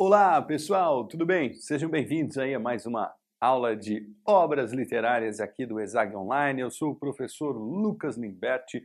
Olá, pessoal, tudo bem? Sejam bem-vindos aí a mais uma aula de obras literárias aqui do ESAG Online. Eu sou o professor Lucas Limberti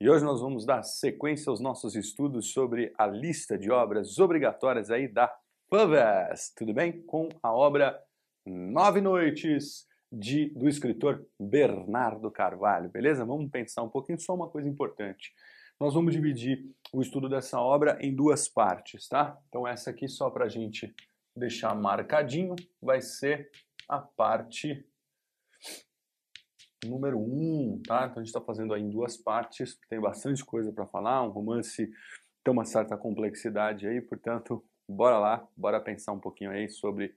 e hoje nós vamos dar sequência aos nossos estudos sobre a lista de obras obrigatórias aí da FAVES, tudo bem? Com a obra Nove Noites de, do escritor Bernardo Carvalho, beleza? Vamos pensar um pouquinho só uma coisa importante. Nós vamos dividir o estudo dessa obra em duas partes, tá? Então essa aqui só para a gente deixar marcadinho vai ser a parte número 1, um, tá? Então a gente está fazendo aí em duas partes, tem bastante coisa para falar, um romance tem uma certa complexidade aí, portanto, bora lá, bora pensar um pouquinho aí sobre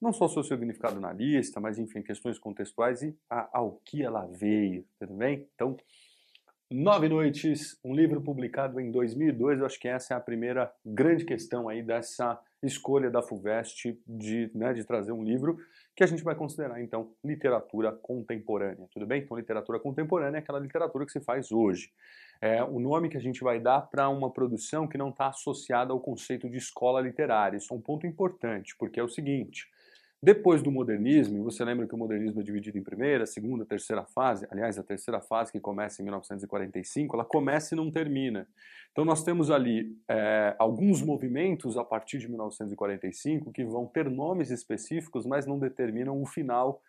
não só o seu significado na lista, mas enfim, questões contextuais e a, ao que ela veio, tudo bem? Então, Nove Noites, um livro publicado em 2002, eu acho que essa é a primeira grande questão aí dessa escolha da FUVEST de, né, de trazer um livro que a gente vai considerar, então, literatura contemporânea, tudo bem? Então, literatura contemporânea é aquela literatura que se faz hoje. É o nome que a gente vai dar para uma produção que não está associada ao conceito de escola literária. Isso é um ponto importante, porque é o seguinte, depois do modernismo, você lembra que o modernismo é dividido em primeira, segunda, terceira fase? Aliás, a terceira fase, que começa em 1945, ela começa e não termina. Então, nós temos ali é, alguns movimentos a partir de 1945 que vão ter nomes específicos, mas não determinam o final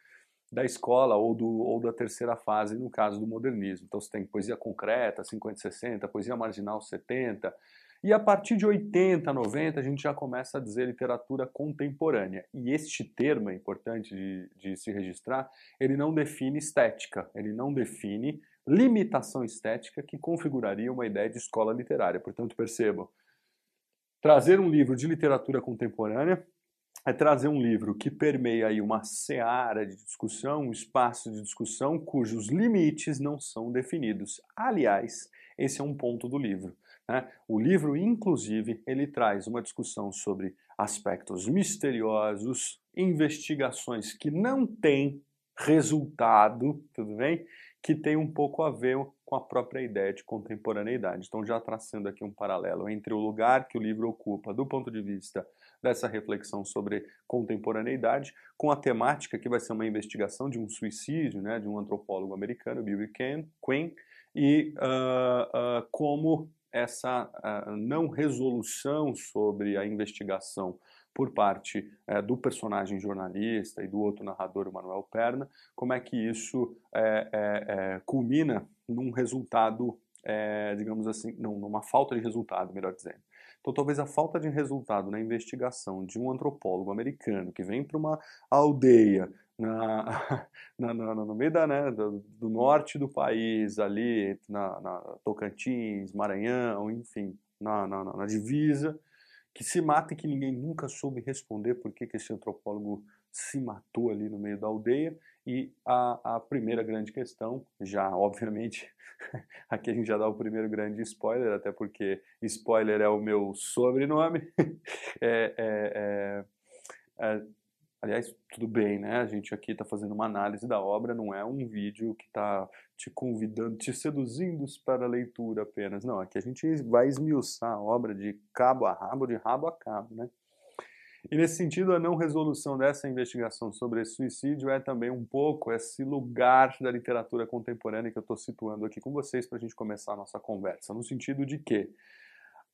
da escola ou, do, ou da terceira fase, no caso do modernismo. Então, você tem poesia concreta, 50 e 60, poesia marginal, 70, e a partir de 80, 90, a gente já começa a dizer literatura contemporânea. E este termo é importante de, de se registrar, ele não define estética, ele não define limitação estética que configuraria uma ideia de escola literária. Portanto, percebam, trazer um livro de literatura contemporânea é trazer um livro que permeia aí uma seara de discussão, um espaço de discussão cujos limites não são definidos. Aliás, esse é um ponto do livro. Né? O livro, inclusive, ele traz uma discussão sobre aspectos misteriosos, investigações que não têm resultado, tudo bem? Que tem um pouco a ver com a própria ideia de contemporaneidade. Então, já traçando aqui um paralelo entre o lugar que o livro ocupa do ponto de vista dessa reflexão sobre contemporaneidade, com a temática que vai ser uma investigação de um suicídio, né, de um antropólogo americano, Bill Quinn, e uh, uh, como essa uh, não resolução sobre a investigação por parte uh, do personagem jornalista e do outro narrador, Manuel Perna, como é que isso é, culmina num resultado, digamos assim, não, numa falta de resultado, melhor dizendo. Então, talvez a falta de resultado na investigação de um antropólogo americano que vem para uma aldeia na, na, na, no meio da, né, do, do, norte do país, ali na, na Tocantins, Maranhão, enfim, na, na, divisa, que se mata e que ninguém nunca soube responder por que, que esse antropólogo se matou ali no meio da aldeia. E a, a primeira grande questão, já obviamente, aqui a gente já dá o primeiro grande spoiler, até porque spoiler é o meu sobrenome, é, é, é, bem, né? A gente aqui está fazendo uma análise da obra, não é um vídeo que está te convidando, te seduzindo para a leitura apenas. Não, aqui a gente vai esmiuçar a obra de cabo a rabo, de rabo a cabo, né? E nesse sentido, a não resolução dessa investigação sobre suicídio é também um pouco esse lugar da literatura contemporânea que eu estou situando aqui com vocês para a gente começar a nossa conversa. No sentido de que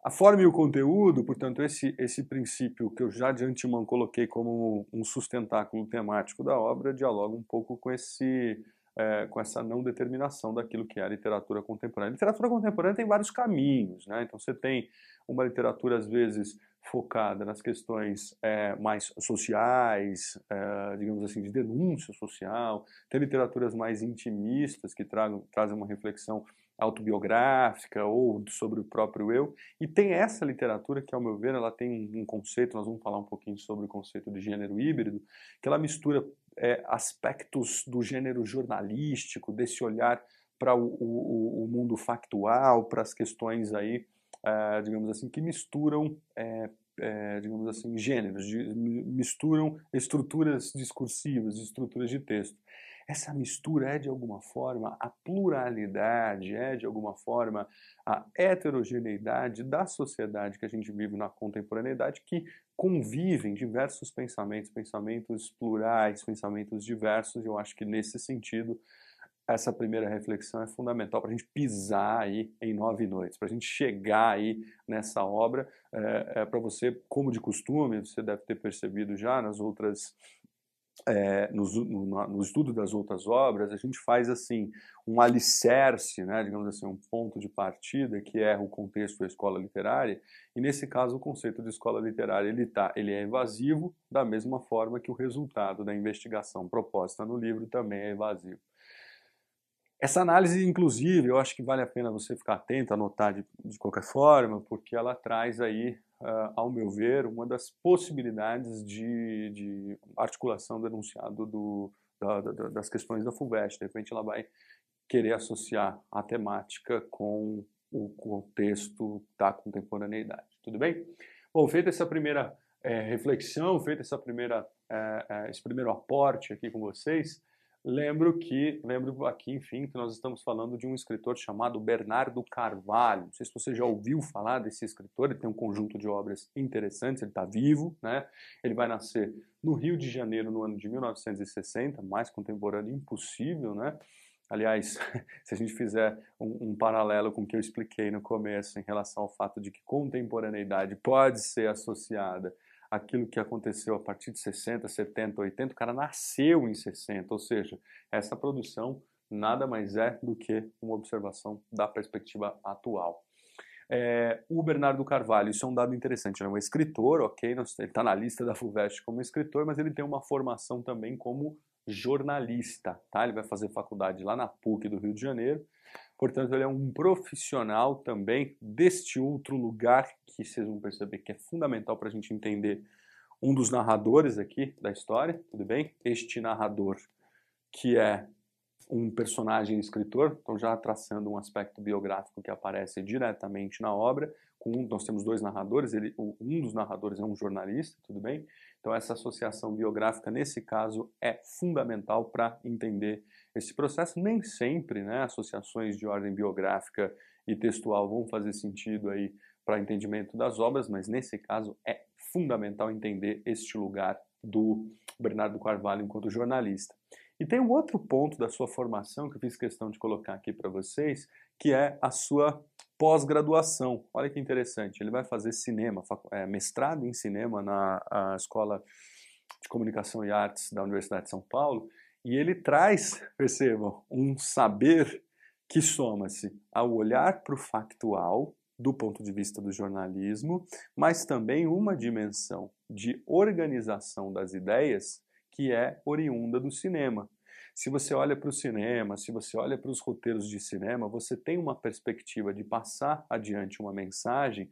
a forma e o conteúdo, portanto, esse, esse princípio que eu já de antemão coloquei como um sustentáculo temático da obra, dialoga um pouco com, esse, é, com essa não determinação daquilo que é a literatura contemporânea. A literatura contemporânea tem vários caminhos, né? então você tem uma literatura, às vezes, focada nas questões é, mais sociais, é, digamos assim, de denúncia social, tem literaturas mais intimistas que tragam, trazem uma reflexão autobiográfica ou sobre o próprio eu. E tem essa literatura que, ao meu ver, ela tem um conceito, nós vamos falar um pouquinho sobre o conceito de gênero híbrido, que ela mistura é, aspectos do gênero jornalístico, desse olhar para o, o, o, mundo factual, para as questões aí, é, digamos assim, que misturam é, é, digamos assim, gêneros, de, misturam estruturas discursivas, estruturas de texto essa mistura é de alguma forma a pluralidade, é de alguma forma a heterogeneidade da sociedade que a gente vive na contemporaneidade que convivem diversos pensamentos, pensamentos plurais, pensamentos diversos, e eu acho que nesse sentido essa primeira reflexão é fundamental para a gente pisar aí em nove noites, para a gente chegar aí nessa obra, é, é para você, como de costume, você deve ter percebido já nas outras é, no, no, no, estudo das outras obras, a gente faz assim um alicerce, né, digamos assim, um ponto de partida que é o contexto da escola literária. E nesse caso, o conceito de escola literária ele tá, ele é evasivo da mesma forma que o resultado da investigação proposta no livro também é evasivo. Essa análise, inclusive, eu acho que vale a pena você ficar atento, anotar de, de qualquer forma, porque ela traz aí uh, ao meu ver, uma das possibilidades de, de articulação do enunciado do, da, da, das questões da FUVEST. De repente ela vai querer associar a temática com o contexto da contemporaneidade. Tudo bem? Bom, feita essa primeira é, reflexão, feito essa primeira, é, é, esse primeiro aporte aqui com vocês, Lembro que, lembro aqui, enfim, que nós estamos falando de um escritor chamado Bernardo Carvalho. Não sei se você já ouviu falar desse escritor, ele tem um conjunto de obras interessantes, ele está vivo, né? Ele vai nascer no Rio de Janeiro no ano de 1960, mais contemporâneo impossível, né? Aliás, se a gente fizer um, um, paralelo com o que eu expliquei no começo em relação ao fato de que contemporaneidade pode ser associada aquilo que aconteceu a partir de 60, 70, 80, o cara nasceu em 60, ou seja, essa produção nada mais é do que uma observação da perspectiva atual. É, o Bernardo Carvalho, isso é um dado interessante, ele é um escritor, ok, ele está na lista da FUVEST como escritor, mas ele tem uma formação também como jornalista, tá? Ele vai fazer faculdade lá na PUC do Rio de Janeiro, Portanto, ele é um profissional também deste outro lugar que vocês vão perceber que é fundamental para a gente entender um dos narradores aqui da história, tudo bem? Este narrador que é um personagem escritor, então já traçando um aspecto biográfico que aparece diretamente na obra. Com, nós temos dois narradores, ele, um dos narradores é um jornalista, tudo bem? Então essa associação biográfica nesse caso é fundamental para entender esse processo. Nem sempre, né, associações de ordem biográfica e textual vão fazer sentido aí para entendimento das obras, mas nesse caso é fundamental entender este lugar do Bernardo Carvalho enquanto jornalista. E tem um outro ponto da sua formação que eu fiz questão de colocar aqui para vocês, que é a sua pós-graduação. Olha que interessante, ele vai fazer cinema, é, mestrado em cinema na Escola de Comunicação e Artes da Universidade de São Paulo, e ele traz, percebam, um saber que soma-se ao olhar para o factual do ponto de vista do jornalismo, mas também uma dimensão de organização das ideias que é oriunda do cinema. Se você olha para o cinema, se você olha para os roteiros de cinema, você tem uma perspectiva de passar adiante uma mensagem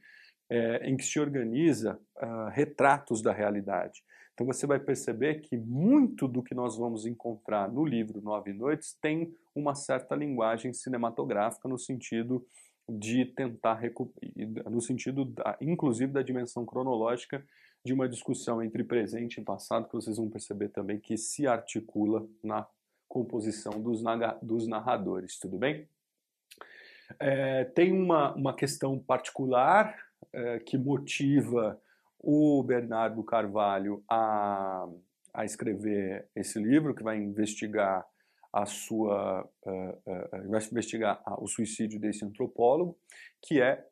é, em que se organiza uh, retratos da realidade. Então você vai perceber que muito do que nós vamos encontrar no livro Nove Noites tem uma certa linguagem cinematográfica no sentido de tentar no sentido da, inclusive da dimensão cronológica de uma discussão entre presente e passado, que vocês vão perceber também que se articula na composição dos, dos narradores, tudo bem? É, tem uma, uma questão particular é, que motiva o Bernardo Carvalho a, a escrever esse livro, que vai investigar a sua uh, uh, vai investigar o suicídio desse antropólogo, que é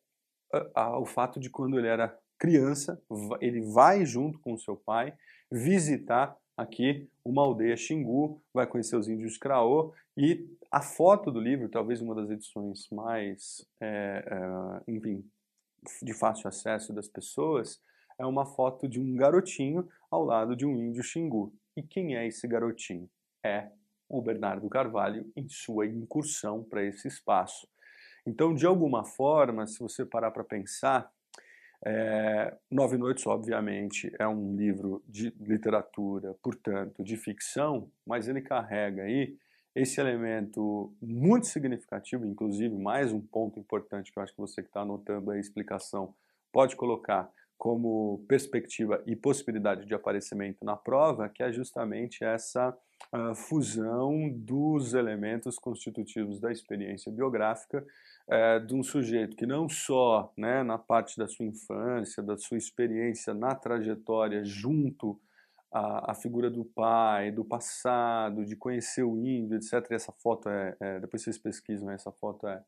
uh, o fato de quando ele era criança, ele vai junto com seu pai visitar aqui uma aldeia Xingu, vai conhecer os índios Craô e a foto do livro, talvez uma das edições mais, é, é, enfim, de fácil acesso das pessoas, é uma foto de um garotinho ao lado de um índio Xingu. E quem é esse garotinho? É o Bernardo Carvalho em sua incursão para esse espaço. Então, de alguma forma, se você parar para pensar, é, Nove Noites, obviamente, é um livro de literatura, portanto, de ficção, mas ele carrega aí esse elemento muito significativo, inclusive, mais um ponto importante que eu acho que você que está anotando a explicação pode colocar como perspectiva e possibilidade de aparecimento na prova, que é justamente essa uh, fusão dos elementos constitutivos da experiência biográfica uh, de um sujeito que não só né, na parte da sua infância, da sua experiência na trajetória junto à, figura do pai, do passado, de conhecer o índio, etc. E essa foto é, é depois vocês pesquisam, essa foto é,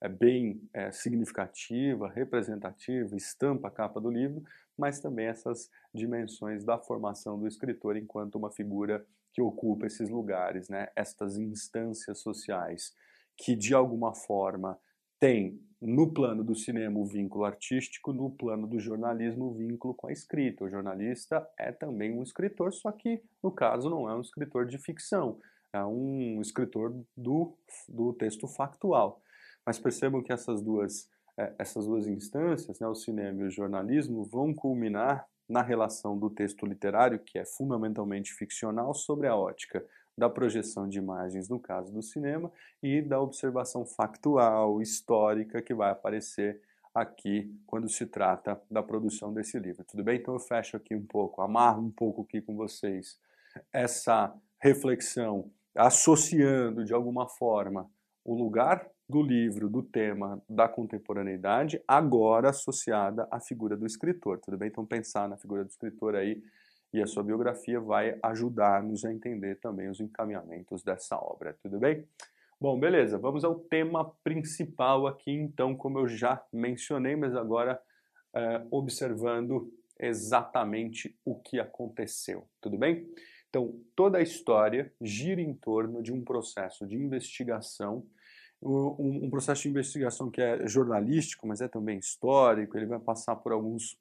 é bem é, significativa, representativa, estampa a capa do livro, mas também essas dimensões da formação do escritor enquanto uma figura que ocupa esses lugares, né? estas instâncias sociais, que de alguma forma tem no plano do cinema o vínculo artístico, no plano do jornalismo o vínculo com a escrita. O jornalista é também um escritor, só que no caso não é um escritor de ficção, é um escritor do, do texto factual. Mas percebam que essas duas, é, essas duas instâncias, né, o cinema e o jornalismo, vão culminar na relação do texto literário, que é fundamentalmente ficcional, sobre a ótica da projeção de imagens no caso do cinema e da observação factual, histórica, que vai aparecer aqui quando se trata da produção desse livro. Tudo bem? Então eu fecho aqui um pouco, amarro um pouco aqui com vocês essa reflexão, associando de alguma forma o lugar do livro, do tema da contemporaneidade, agora associada à figura do escritor, tudo bem? Então pensar na figura do escritor aí e a sua biografia vai ajudar-nos a entender também os encaminhamentos dessa obra, tudo bem? Bom, beleza, vamos ao tema principal aqui, então, como eu já mencionei, mas agora é, observando exatamente o que aconteceu, tudo bem? Então, toda a história gira em torno de um processo de investigação um, um, processo de investigação que é jornalístico, mas é também histórico, ele vai passar por alguns,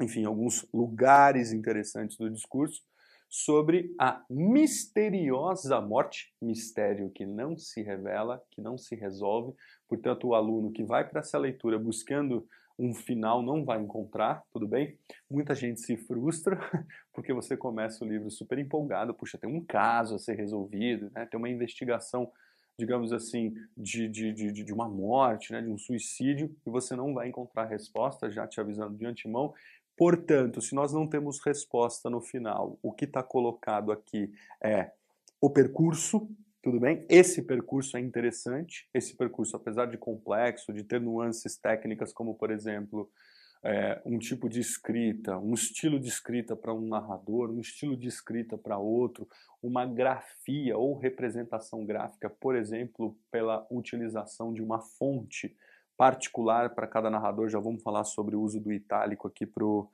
enfim, alguns lugares interessantes do discurso sobre a misteriosa morte, mistério que não se revela, que não se resolve. Portanto, o aluno que vai para essa leitura buscando um final não vai encontrar, tudo bem? Muita gente se frustra porque você começa o livro super empolgado, puxa, tem um caso a ser resolvido, né? tem uma investigação digamos assim, de, de, de, de uma morte, né, de um suicídio, e você não vai encontrar resposta, já te avisando de antemão. Portanto, se nós não temos resposta no final, o que está colocado aqui é o percurso, tudo bem? Esse percurso é interessante, esse percurso, apesar de complexo, de ter nuances técnicas, como por exemplo, é, um tipo de escrita, um estilo de escrita para um narrador, um estilo de escrita para outro, uma grafia ou representação gráfica, por exemplo, pela utilização de uma fonte particular para cada narrador. Já vamos falar sobre o uso do itálico aqui para o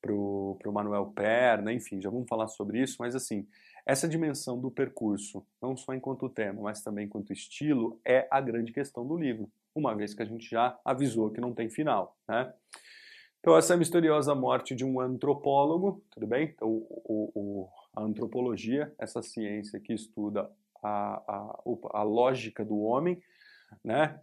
pro, pro Manuel Perna, enfim, já vamos falar sobre isso, mas assim, essa dimensão do percurso, não só enquanto tema, mas também enquanto estilo, é a grande questão do livro, uma vez que a gente já avisou que não tem final, né? Então, essa misteriosa morte de um antropólogo, tudo bem? Então, o, o, a antropologia, essa ciência que estuda a, a, a lógica do homem, né?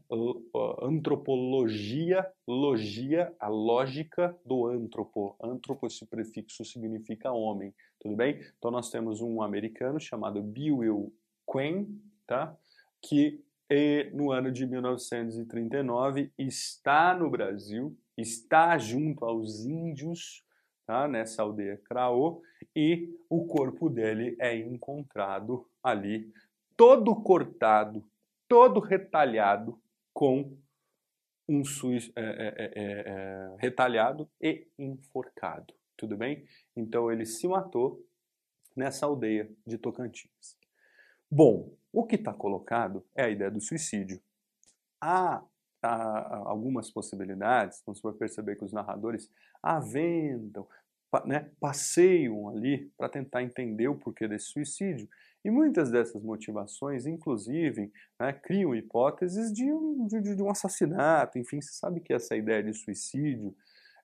Antropologia, logia, a lógica do antropo. Antropo, esse prefixo significa homem, tudo bem? Então nós temos um americano chamado Bill Quinn, tá? Que no ano de 1939 está no Brasil está junto aos índios tá, nessa aldeia Craô e o corpo dele é encontrado ali, todo cortado, todo retalhado com um é, é, é, é, retalhado e enforcado. Tudo bem? Então ele se matou nessa aldeia de Tocantins. Bom, o que está colocado é a ideia do suicídio. Há algumas possibilidades, então você vai perceber que os narradores aventam, né, passeiam ali para tentar entender o porquê desse suicídio. E muitas dessas motivações, inclusive, né, criam hipóteses de um, de, de um assassinato. Enfim, você sabe que essa ideia de suicídio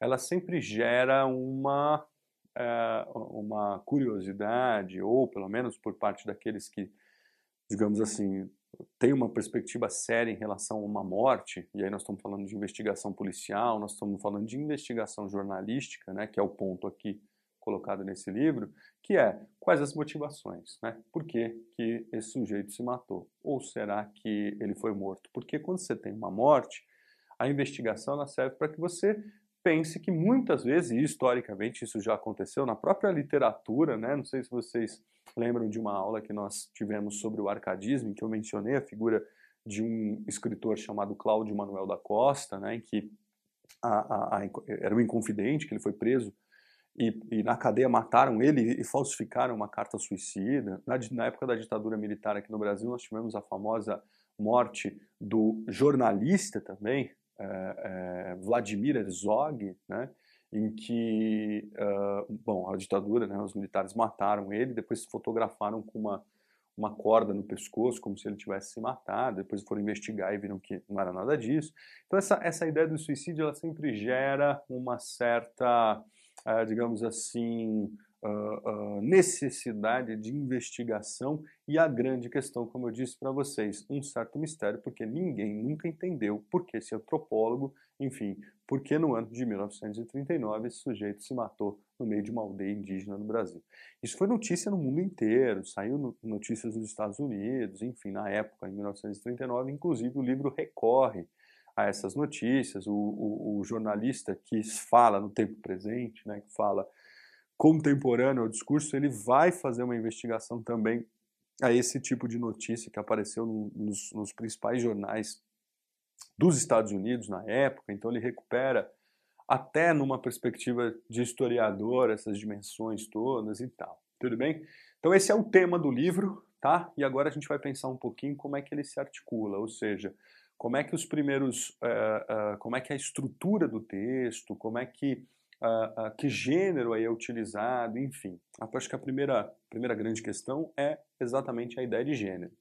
ela sempre gera uma, é, uma curiosidade, ou pelo menos por parte daqueles que, digamos assim, tem uma perspectiva séria em relação a uma morte, e aí nós estamos falando de investigação policial, nós estamos falando de investigação jornalística, né, que é o ponto aqui colocado nesse livro, que é quais as motivações, né? Por que, que esse sujeito se matou? Ou será que ele foi morto? Porque quando você tem uma morte, a investigação ela serve para que você pense que muitas vezes, historicamente isso já aconteceu na própria literatura, né? não sei se vocês lembram de uma aula que nós tivemos sobre o arcadismo, em que eu mencionei a figura de um escritor chamado Cláudio Manuel da Costa, né, em que a, a, a, era um inconfidente, que ele foi preso e, e, na cadeia mataram ele e falsificaram uma carta suicida. Na, na, época da ditadura militar aqui no Brasil, nós tivemos a famosa morte do jornalista também, é, Vladimir Herzog, né, em que, uh, bom, a ditadura, né, os militares mataram ele, depois se fotografaram com uma uma corda no pescoço, como se ele tivesse se matado. Depois foram investigar e viram que não era nada disso. Então, essa, essa ideia do suicídio ela sempre gera uma certa, uh, digamos assim, uh, necessidade de investigação e a grande questão, como eu disse para vocês, um certo mistério, porque ninguém nunca entendeu por que esse antropólogo, enfim, por que no ano de 1939 esse sujeito se matou no meio de uma aldeia indígena no Brasil. Isso foi notícia no mundo inteiro, saiu notícias nos Estados Unidos, enfim, na época, em 1939, inclusive o livro recorre a essas notícias. O, o, o jornalista que fala no tempo presente, né, que fala contemporâneo ao discurso, ele vai fazer uma investigação também a esse tipo de notícia que apareceu no, nos, nos principais jornais dos Estados Unidos na época. Então ele recupera até numa perspectiva de historiador, essas dimensões todas e tal. Tudo bem? Então esse é o tema do livro, tá? E agora a gente vai pensar um pouquinho como é que ele se articula, ou seja, como é que os primeiros, uh, uh, como é que a estrutura do texto, como é que que gênero aí é utilizado, enfim. Acho que a primeira, primeira grande questão é exatamente a ideia de gênero.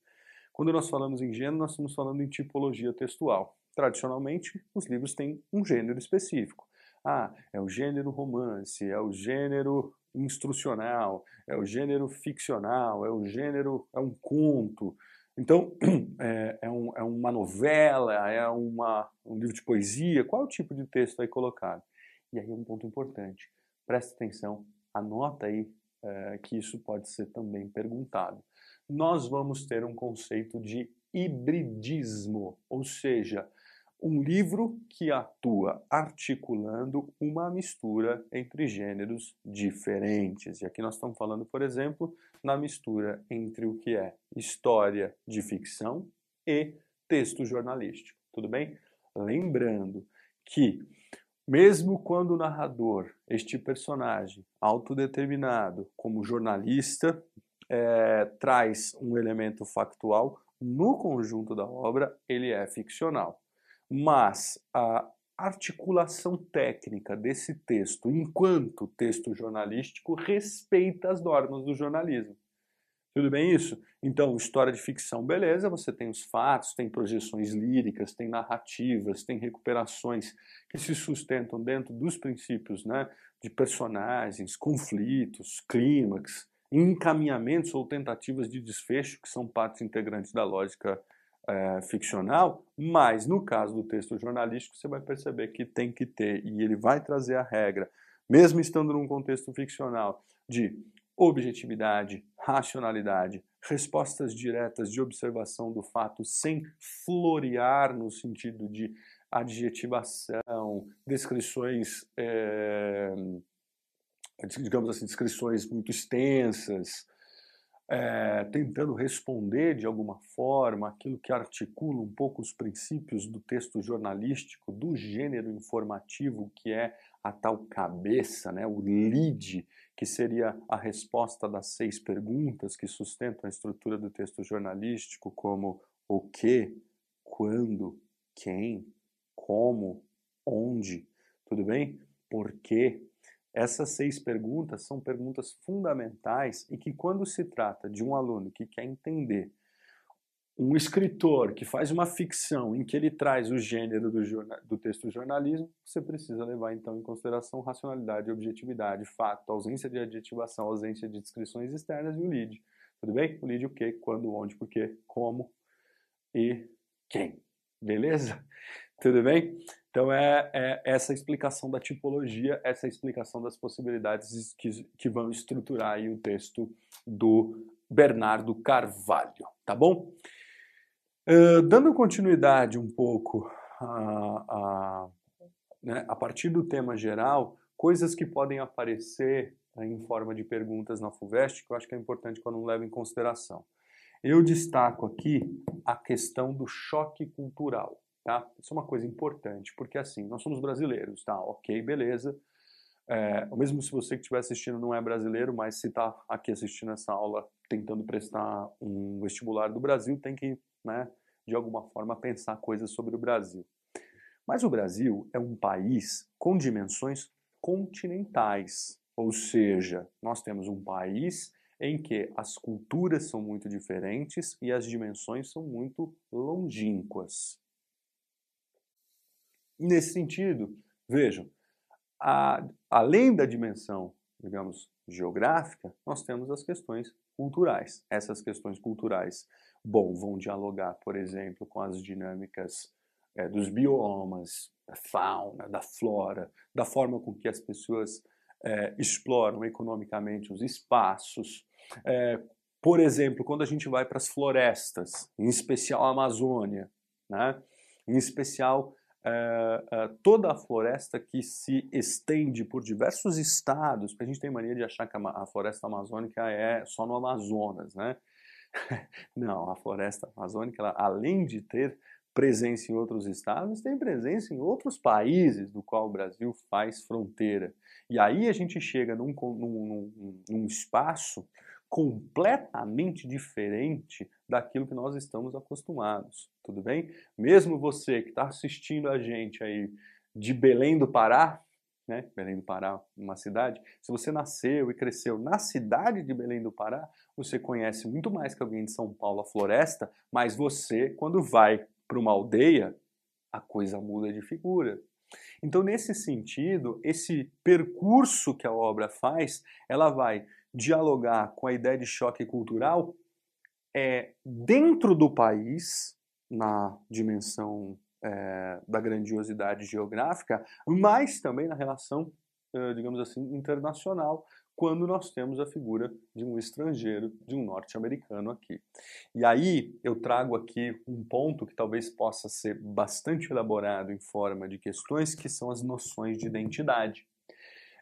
Quando nós falamos em gênero, nós estamos falando em tipologia textual. Tradicionalmente, os livros têm um gênero específico. Ah, é o gênero romance, é o gênero instrucional, é o gênero ficcional, é o gênero, é um conto. Então, é, é, um, é uma novela, é uma, um livro de poesia, qual é o tipo de texto aí colocado? E aí um ponto importante, preste atenção, anota aí é, que isso pode ser também perguntado. Nós vamos ter um conceito de hibridismo, ou seja, um livro que atua articulando uma mistura entre gêneros diferentes. E aqui nós estamos falando, por exemplo, na mistura entre o que é história de ficção e texto jornalístico. Tudo bem? Lembrando que, mesmo quando o narrador, este personagem autodeterminado como jornalista, é, traz um elemento factual, no conjunto da obra ele é ficcional mas a articulação técnica desse texto, enquanto texto jornalístico, respeita as normas do jornalismo. Tudo bem isso? Então, história de ficção, beleza, você tem os fatos, tem projeções líricas, tem narrativas, tem recuperações que se sustentam dentro dos princípios né, de personagens, conflitos, clímax, encaminhamentos ou tentativas de desfecho, que são partes integrantes da lógica é, ficcional, mas no caso do texto jornalístico você vai perceber que tem que ter, e ele vai trazer a regra, mesmo estando num contexto ficcional, de objetividade, racionalidade, respostas diretas de observação do fato sem florear no sentido de adjetivação, descrições, é, digamos assim, descrições muito extensas, é, tentando responder de alguma forma aquilo que articula um pouco os princípios do texto jornalístico, do gênero informativo, que é a tal cabeça, né, o lead, que seria a resposta das seis perguntas que sustentam a estrutura do texto jornalístico, como o que, quando, quem, como, onde, tudo bem? Por quê? Essas seis perguntas são perguntas fundamentais e que, quando se trata de um aluno que quer entender um escritor que faz uma ficção em que ele traz o gênero do, do texto jornalismo, você precisa levar então em consideração racionalidade, objetividade, fato, ausência de adjetivação, ausência de descrições externas e o lead. Tudo bem? O lead o que, quando, onde, por quê, como e quem. Beleza? Tudo bem? Então é, é, essa explicação da tipologia, essa explicação das possibilidades que, que vão estruturar o texto do Bernardo Carvalho, tá bom? Uh, dando continuidade um pouco a, a, né, a partir do tema geral, coisas que podem aparecer né, em forma de perguntas na FUVEST, que eu acho que é importante que não leve em consideração. Eu destaco aqui a questão do choque cultural, tá? Isso é uma coisa importante, porque assim, nós somos brasileiros, tá? Ok, beleza. É, mesmo se você que estiver assistindo não é brasileiro, mas se está aqui assistindo essa aula tentando prestar um vestibular do Brasil, tem que, né, de alguma forma, pensar coisas sobre o Brasil. Mas o Brasil é um país com dimensões continentais, ou seja, nós temos um país em que as culturas são muito diferentes e as dimensões são muito longínquas. Nesse sentido, vejam, a, além da dimensão, digamos, geográfica, nós temos as questões culturais. Essas questões culturais, bom, vão dialogar, por exemplo, com as dinâmicas é, dos biomas, da fauna, da flora, da forma com que as pessoas é, exploram economicamente os espaços. É, por exemplo, quando a gente vai para as florestas, em especial a Amazônia, né? em especial é, é, toda a floresta que se estende por diversos estados, porque a gente tem mania de achar que a, a floresta amazônica é só no Amazonas, né? Não, a floresta amazônica, ela, além de ter presença em outros estados, tem presença em outros países do qual o Brasil faz fronteira. E aí a gente chega num, num, num, num espaço completamente diferente daquilo que nós estamos acostumados, tudo bem? Mesmo você que está assistindo a gente aí de Belém do Pará, né? Belém do Pará, uma cidade. Se você nasceu e cresceu na cidade de Belém do Pará, você conhece muito mais que alguém de São Paulo a floresta, mas você, quando vai para uma aldeia, a coisa muda de figura. Então, nesse sentido, esse percurso que a obra faz, ela vai dialogar com a ideia de choque cultural é, dentro do país, na dimensão é, da grandiosidade geográfica, mas também na relação, digamos assim, internacional, quando nós temos a figura de um estrangeiro, de um norte-americano aqui. E aí eu trago aqui um ponto que talvez possa ser bastante elaborado em forma de questões, que são as noções de identidade.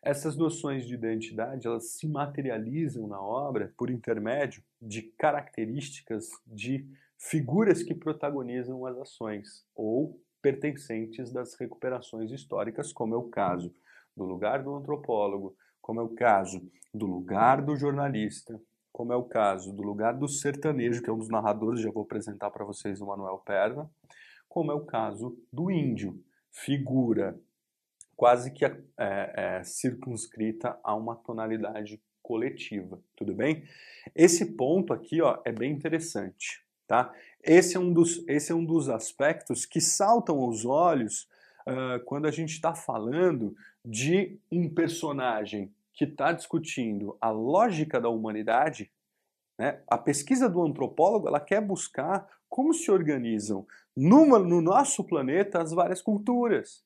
Essas noções de identidade, elas se materializam na obra por intermédio de características de figuras que protagonizam as ações ou pertencentes das recuperações históricas, como é o caso do lugar do antropólogo, como é o caso do lugar do jornalista, como é o caso do lugar do sertanejo, que é um dos narradores, já vou apresentar para vocês o Manuel Perna, como é o caso do índio, figura quase que é, é, circunscrita a uma tonalidade coletiva, tudo bem? Esse ponto aqui ó, é bem interessante, tá? Esse é um dos, esse é um dos aspectos que saltam aos olhos uh, quando a gente está falando de um personagem que está discutindo a lógica da humanidade, né? a pesquisa do antropólogo ela quer buscar como se organizam numa, no nosso planeta as várias culturas.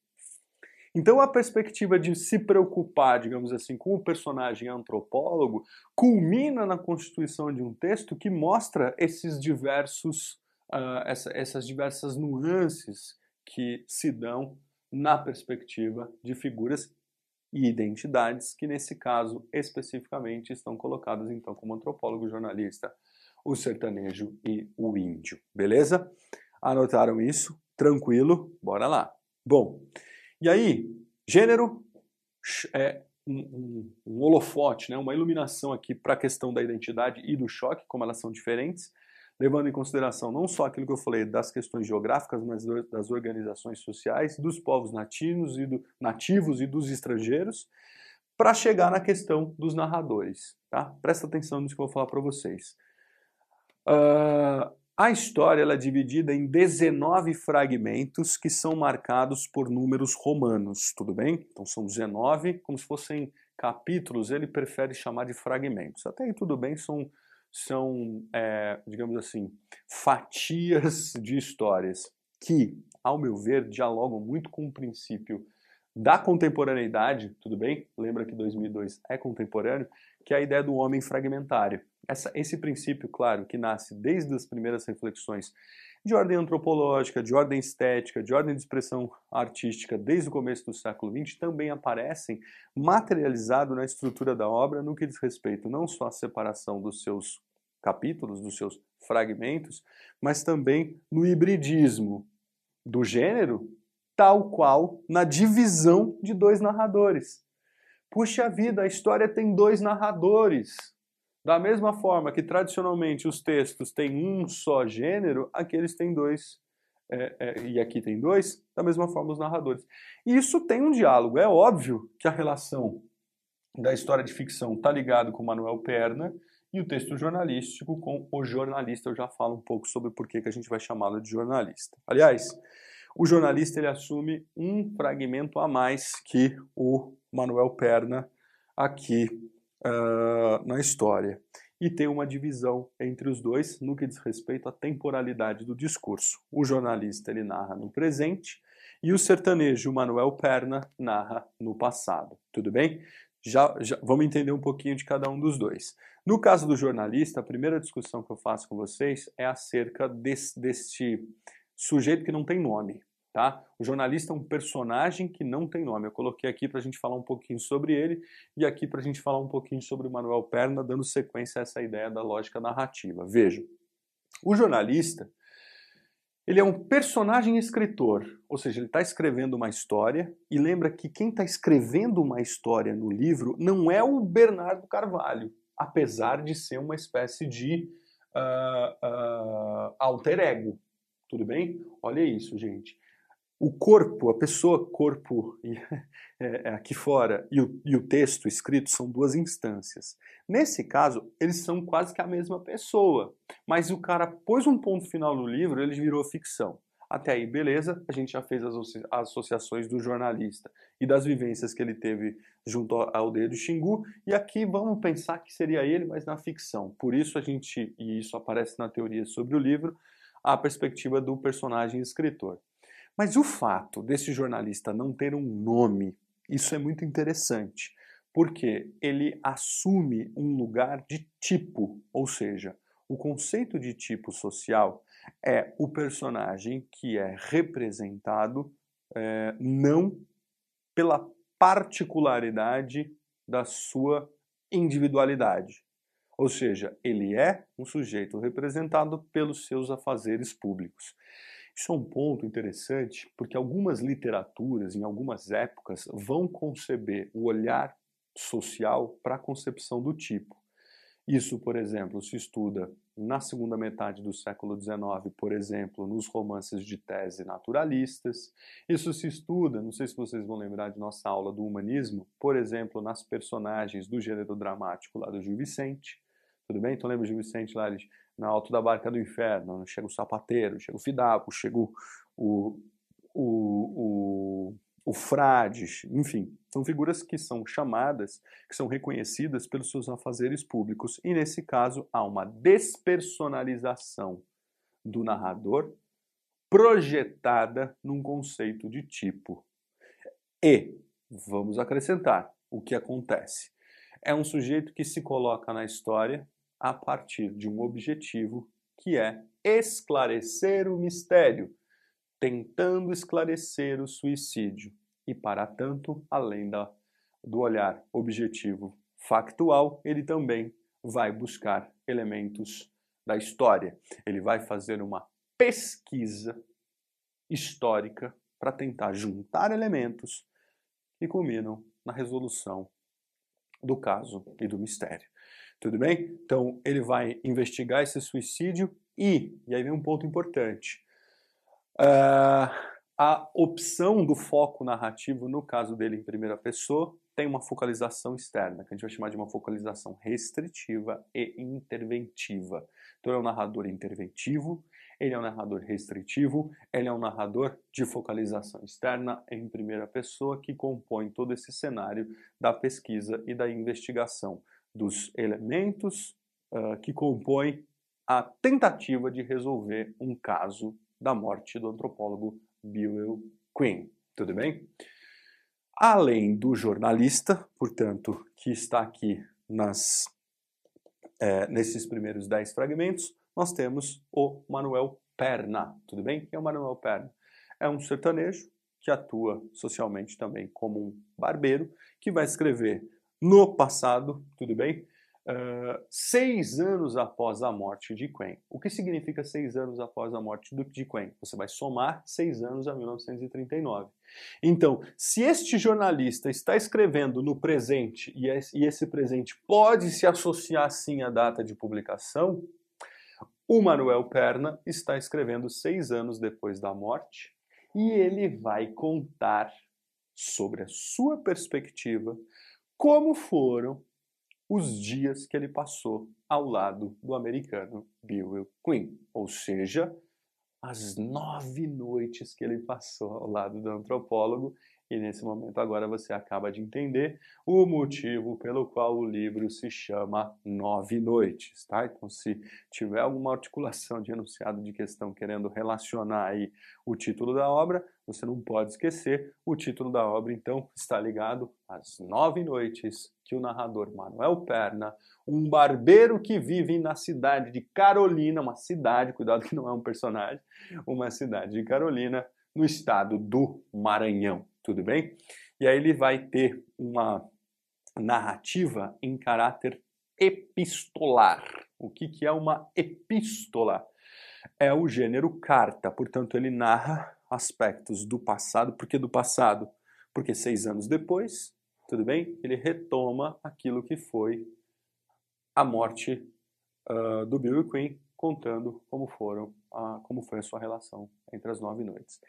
Então a perspectiva de se preocupar, digamos assim, com o personagem antropólogo culmina na constituição de um texto que mostra esses diversos, uh, essa, essas diversas nuances que se dão na perspectiva de figuras e identidades que nesse caso especificamente estão colocadas então como antropólogo, jornalista, o sertanejo e o índio. Beleza? Anotaram isso? Tranquilo? Bora lá. Bom, e aí, gênero é um, um, um holofote, né, uma iluminação aqui para a questão da identidade e do choque, como elas são diferentes levando em consideração não só aquilo que eu falei das questões geográficas, mas das organizações sociais, dos povos nativos e, do, nativos e dos estrangeiros, para chegar na questão dos narradores. Tá? Presta atenção nisso que eu vou falar para vocês. Uh, a história é dividida em 19 fragmentos que são marcados por números romanos, tudo bem? Então são 19, como se fossem capítulos, ele prefere chamar de fragmentos. Até aí tudo bem, são são, é, digamos assim, fatias de histórias que, ao meu ver, dialogam muito com o princípio da contemporaneidade, tudo bem? Lembra que 2002 é contemporâneo, que é a ideia do homem fragmentário. Essa, esse princípio, claro, que nasce desde as primeiras reflexões de ordem antropológica, de ordem estética, de ordem de expressão artística, desde o começo do século XX, também aparecem materializado na estrutura da obra no que diz respeito não só à separação dos seus capítulos, dos seus fragmentos, mas também no hibridismo do gênero, tal qual na divisão de dois narradores. Puxa vida, a história tem dois narradores. Da mesma forma que tradicionalmente os textos têm um só gênero, aqui eles têm dois, é, é, e aqui tem dois, da mesma forma os narradores. E isso tem um diálogo. É óbvio que a relação da história de ficção está ligado com Manuel Perna e o texto jornalístico com o jornalista. Eu já falo um pouco sobre por que a gente vai chamá-lo de jornalista. Aliás, o jornalista ele assume um fragmento a mais que o Manuel Perna aqui uh, na história. E tem uma divisão entre os dois no que diz respeito à temporalidade do discurso. O jornalista ele narra no presente e o sertanejo Manuel Perna narra no passado. Tudo bem? Já, já, vamos entender um pouquinho de cada um dos dois. No caso do jornalista, a primeira discussão que eu faço com vocês é acerca desse, desse sujeito que não tem nome. Tá? O jornalista é um personagem que não tem nome. Eu coloquei aqui para a gente falar um pouquinho sobre ele e aqui para a gente falar um pouquinho sobre o Manuel Perna, dando sequência a essa ideia da lógica narrativa. Veja, o jornalista ele é um personagem escritor, ou seja, ele está escrevendo uma história e lembra que quem está escrevendo uma história no livro não é o Bernardo Carvalho, apesar de ser uma espécie de uh, uh, alter ego. Tudo bem? Olha isso, gente o corpo, a pessoa corpo é, é, aqui fora e o, e o texto escrito são duas instâncias. Nesse caso, eles são quase que a mesma pessoa, mas o cara pôs um ponto final no livro, ele virou ficção. Até aí, beleza, a gente já fez as associações do jornalista e das vivências que ele teve junto ao dedo Xingu, e aqui vamos pensar que seria ele, mas na ficção. Por isso a gente, e isso aparece na teoria sobre o livro, a perspectiva do personagem escritor. Mas o fato desse jornalista não ter um nome, isso é muito interessante, porque ele assume um lugar de tipo, ou seja, o conceito de tipo social é o personagem que é representado é, não pela particularidade da sua individualidade. Ou seja, ele é um sujeito representado pelos seus afazeres públicos. Isso é um ponto interessante porque algumas literaturas, em algumas épocas, vão conceber o olhar social para a concepção do tipo. Isso, por exemplo, se estuda na segunda metade do século XIX, por exemplo, nos romances de tese naturalistas. Isso se estuda, não sei se vocês vão lembrar de nossa aula do humanismo, por exemplo, nas personagens do gênero dramático lá do Gil Vicente. Tudo bem? Então lembra Gil Vicente lá, na alto da barca do inferno, chega o sapateiro, chega o fidaco, chega o, o, o, o frade, enfim, são figuras que são chamadas, que são reconhecidas pelos seus afazeres públicos. E nesse caso há uma despersonalização do narrador projetada num conceito de tipo. E, vamos acrescentar, o que acontece? É um sujeito que se coloca na história a partir de um objetivo que é esclarecer o mistério, tentando esclarecer o suicídio. E, para tanto, além da, do olhar objetivo factual, ele também vai buscar elementos da história. Ele vai fazer uma pesquisa histórica para tentar juntar elementos que culminam na resolução do caso e do mistério. Tudo bem? Então, ele vai investigar esse suicídio e, e aí vem um ponto importante, uh, a opção do foco narrativo, no caso dele em primeira pessoa, tem uma focalização externa, que a gente vai chamar de uma focalização restritiva e interventiva. Então, é um narrador interventivo, ele é um narrador restritivo, ele é um narrador de focalização externa em primeira pessoa que compõe todo esse cenário da pesquisa e da investigação dos elementos uh, que compõem a tentativa de resolver um caso da morte do antropólogo Bill Quinn. Tudo bem? Além do jornalista, portanto, que está aqui nas, é, nesses primeiros dez fragmentos, nós temos o Manuel Perna. Tudo bem? Quem é o Manuel Perna? É um sertanejo que atua socialmente também como um barbeiro, que vai escrever no passado, tudo bem? Uh, seis anos após a morte de Quen. O que significa seis anos após a morte de Quen? Você vai somar seis anos a 1939. Então, se este jornalista está escrevendo no presente e esse presente pode se associar sim à data de publicação, o Manuel Perna está escrevendo seis anos depois da morte e ele vai contar sobre a sua perspectiva como foram os dias que ele passou ao lado do americano Bill Quinn, ou seja, as nove noites que ele passou ao lado do antropólogo e nesse momento agora você acaba de entender o motivo pelo qual o livro se chama Nove Noites, tá? Então se tiver alguma articulação de enunciado de questão querendo relacionar aí o título da obra, você não pode esquecer, o título da obra então está ligado às Nove Noites que o narrador Manuel Perna, um barbeiro que vive na cidade de Carolina, uma cidade, cuidado que não é um personagem, uma cidade de Carolina, no estado do Maranhão tudo bem? E aí ele vai ter uma narrativa em caráter epistolar. O que, que é uma epístola? É o gênero carta, portanto, ele narra aspectos do passado. Por que do passado? Porque seis anos depois, tudo bem? Ele retoma aquilo que foi a morte uh, do Bill e Queen, contando como foram, uh, como foi a sua relação entre as nove noites.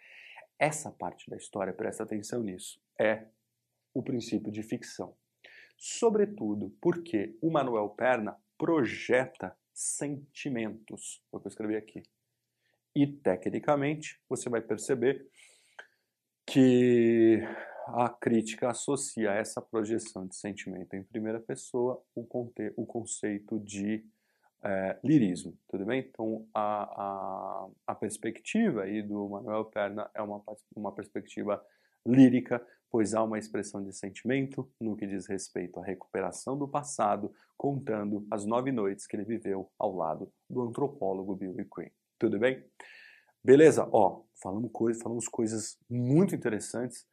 Essa parte da história, presta atenção nisso, é o princípio de ficção. Sobretudo porque o Manuel Perna projeta sentimentos, foi o que eu escrevi aqui. E, tecnicamente, você vai perceber que a crítica associa essa projeção de sentimento em primeira pessoa o, o conceito de é, lirismo, tudo bem? Então, a, a, a, perspectiva aí do Manuel Perna é uma, uma perspectiva lírica, pois há uma expressão de sentimento no que diz respeito à recuperação do passado, contando as nove noites que ele viveu ao lado do antropólogo Bill Quinn. Tudo bem? Beleza? Ó, falamos, coisa, falamos coisas muito interessantes.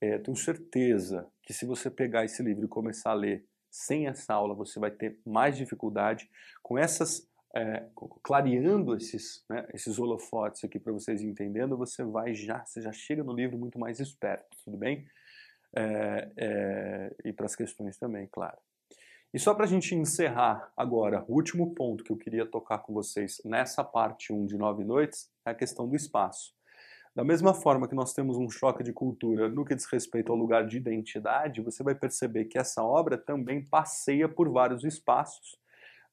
É, tenho certeza que se você pegar esse livro e começar a ler sem essa aula você vai ter mais dificuldade. Com essas, é, clareando esses, né, esses holofotes aqui para vocês entendendo, você vai já, você já chega no livro muito mais esperto, tudo bem? É, é, e para as questões também, claro. E só para a gente encerrar agora, o último ponto que eu queria tocar com vocês nessa parte 1 de Nove Noites é a questão do espaço. Da mesma forma que nós temos um choque de cultura no que diz respeito ao lugar de identidade, você vai perceber que essa obra também passeia por vários espaços,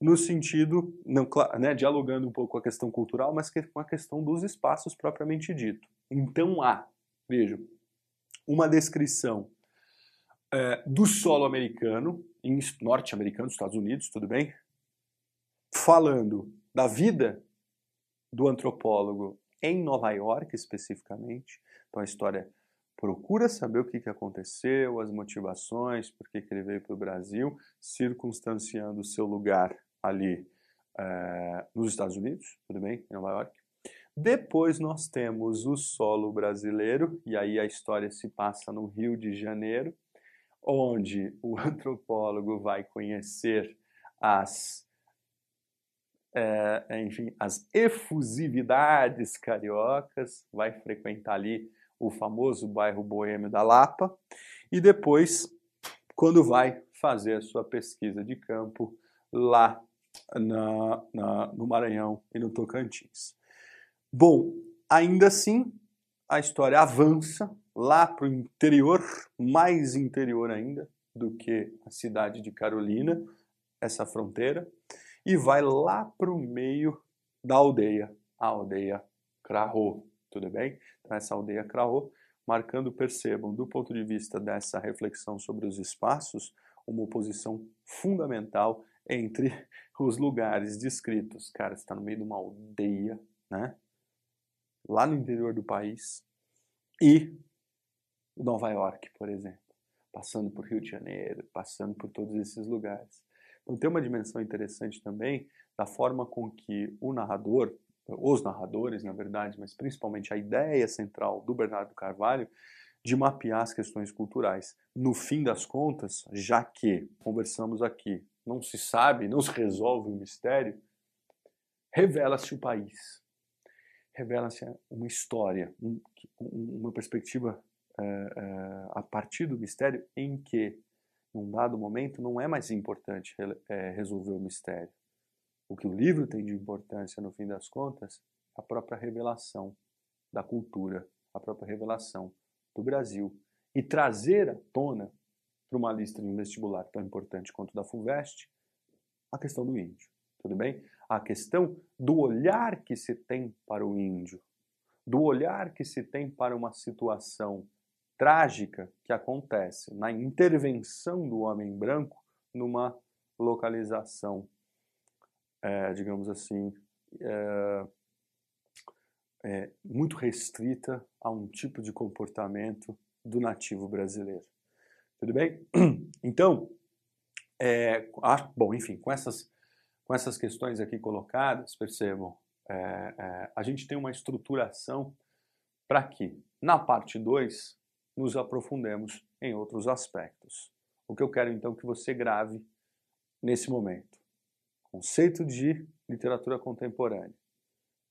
no sentido, não, né, dialogando um pouco com a questão cultural, mas com a questão dos espaços propriamente dito. Então há, vejam, uma descrição é, do solo americano, norte-americano, Estados Unidos, tudo bem? Falando da vida do antropólogo em Nova York especificamente. Então a história procura saber o que, que aconteceu, as motivações, por que, que ele veio para o Brasil, circunstanciando o seu lugar ali é, nos Estados Unidos, tudo bem, em Nova York. Depois nós temos o solo brasileiro, e aí a história se passa no Rio de Janeiro, onde o antropólogo vai conhecer as é, enfim, as efusividades cariocas, vai frequentar ali o famoso bairro boêmio da Lapa e depois, quando vai fazer a sua pesquisa de campo lá na, na, no Maranhão e no Tocantins. Bom, ainda assim, a história avança lá para o interior, mais interior ainda do que a cidade de Carolina, essa fronteira, e vai lá para o meio da aldeia, a aldeia Crahô, tudo bem? Então essa aldeia Crahô, marcando, percebam, do ponto de vista dessa reflexão sobre os espaços, uma oposição fundamental entre os lugares descritos. Cara, está no meio de uma aldeia, né? Lá no interior do país e Nova York, por exemplo. passando por Rio de Janeiro, passando por todos esses lugares. Então tem uma dimensão interessante também da forma com que o narrador, os narradores, na verdade, mas principalmente a ideia central do Bernardo Carvalho, de mapear as questões culturais. No fim das contas, já que conversamos aqui, não se sabe, não se resolve o mistério, revela-se o país, revela-se uma história, um, uma perspectiva é, é, a partir do mistério em que, num dado momento, não é mais importante é, resolver o mistério. O que o livro tem de importância, no fim das contas, é a própria revelação da cultura, a própria revelação do Brasil. E trazer à tona, para uma lista de um vestibular tão importante quanto da FUVEST, a questão do índio. Tudo bem? A questão do olhar que se tem para o índio, do olhar que se tem para uma situação trágica que acontece na intervenção do homem branco numa localização, é, digamos assim, é, é, muito restrita a um tipo de comportamento do nativo brasileiro. Tudo bem? Então, é, ah, bom, enfim, com essas, com essas questões aqui colocadas, percebam, é, é, a gente tem uma estruturação para que, na parte 2, nos aprofundemos em outros aspectos. O que eu quero então que você grave nesse momento. Conceito de literatura contemporânea.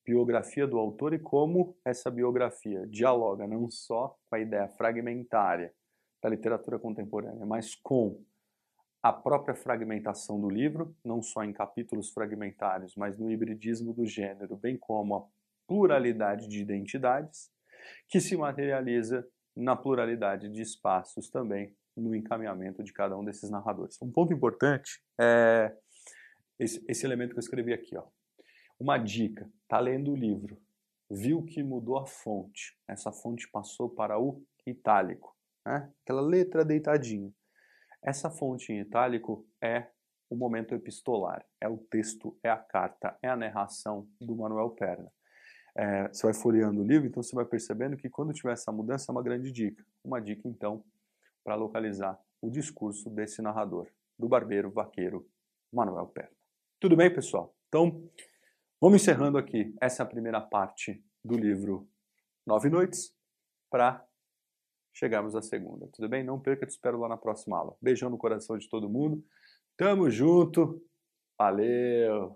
Biografia do autor e como essa biografia dialoga não só com a ideia fragmentária da literatura contemporânea, mas com a própria fragmentação do livro, não só em capítulos fragmentários, mas no hibridismo do gênero, bem como a pluralidade de identidades, que se materializa na pluralidade de espaços também no encaminhamento de cada um desses narradores. Um ponto importante é esse, esse elemento que eu escrevi aqui. Ó. Uma dica, tá lendo o livro, viu que mudou a fonte, essa fonte passou para o itálico, né? aquela letra deitadinha. Essa fonte em itálico é o momento epistolar, é o texto, é a carta, é a narração do Manuel Perna é, você vai folheando o livro, então você vai percebendo que quando tiver essa mudança é uma grande dica. Uma dica, então, para localizar o discurso desse narrador, do barbeiro vaqueiro Manuel Perna. Tudo bem, pessoal? Então, vamos encerrando aqui essa primeira parte do livro Nove Noites para chegarmos à segunda. Tudo bem? Não perca, te espero lá na próxima aula. Beijão no coração de todo mundo. Tamo junto. Valeu!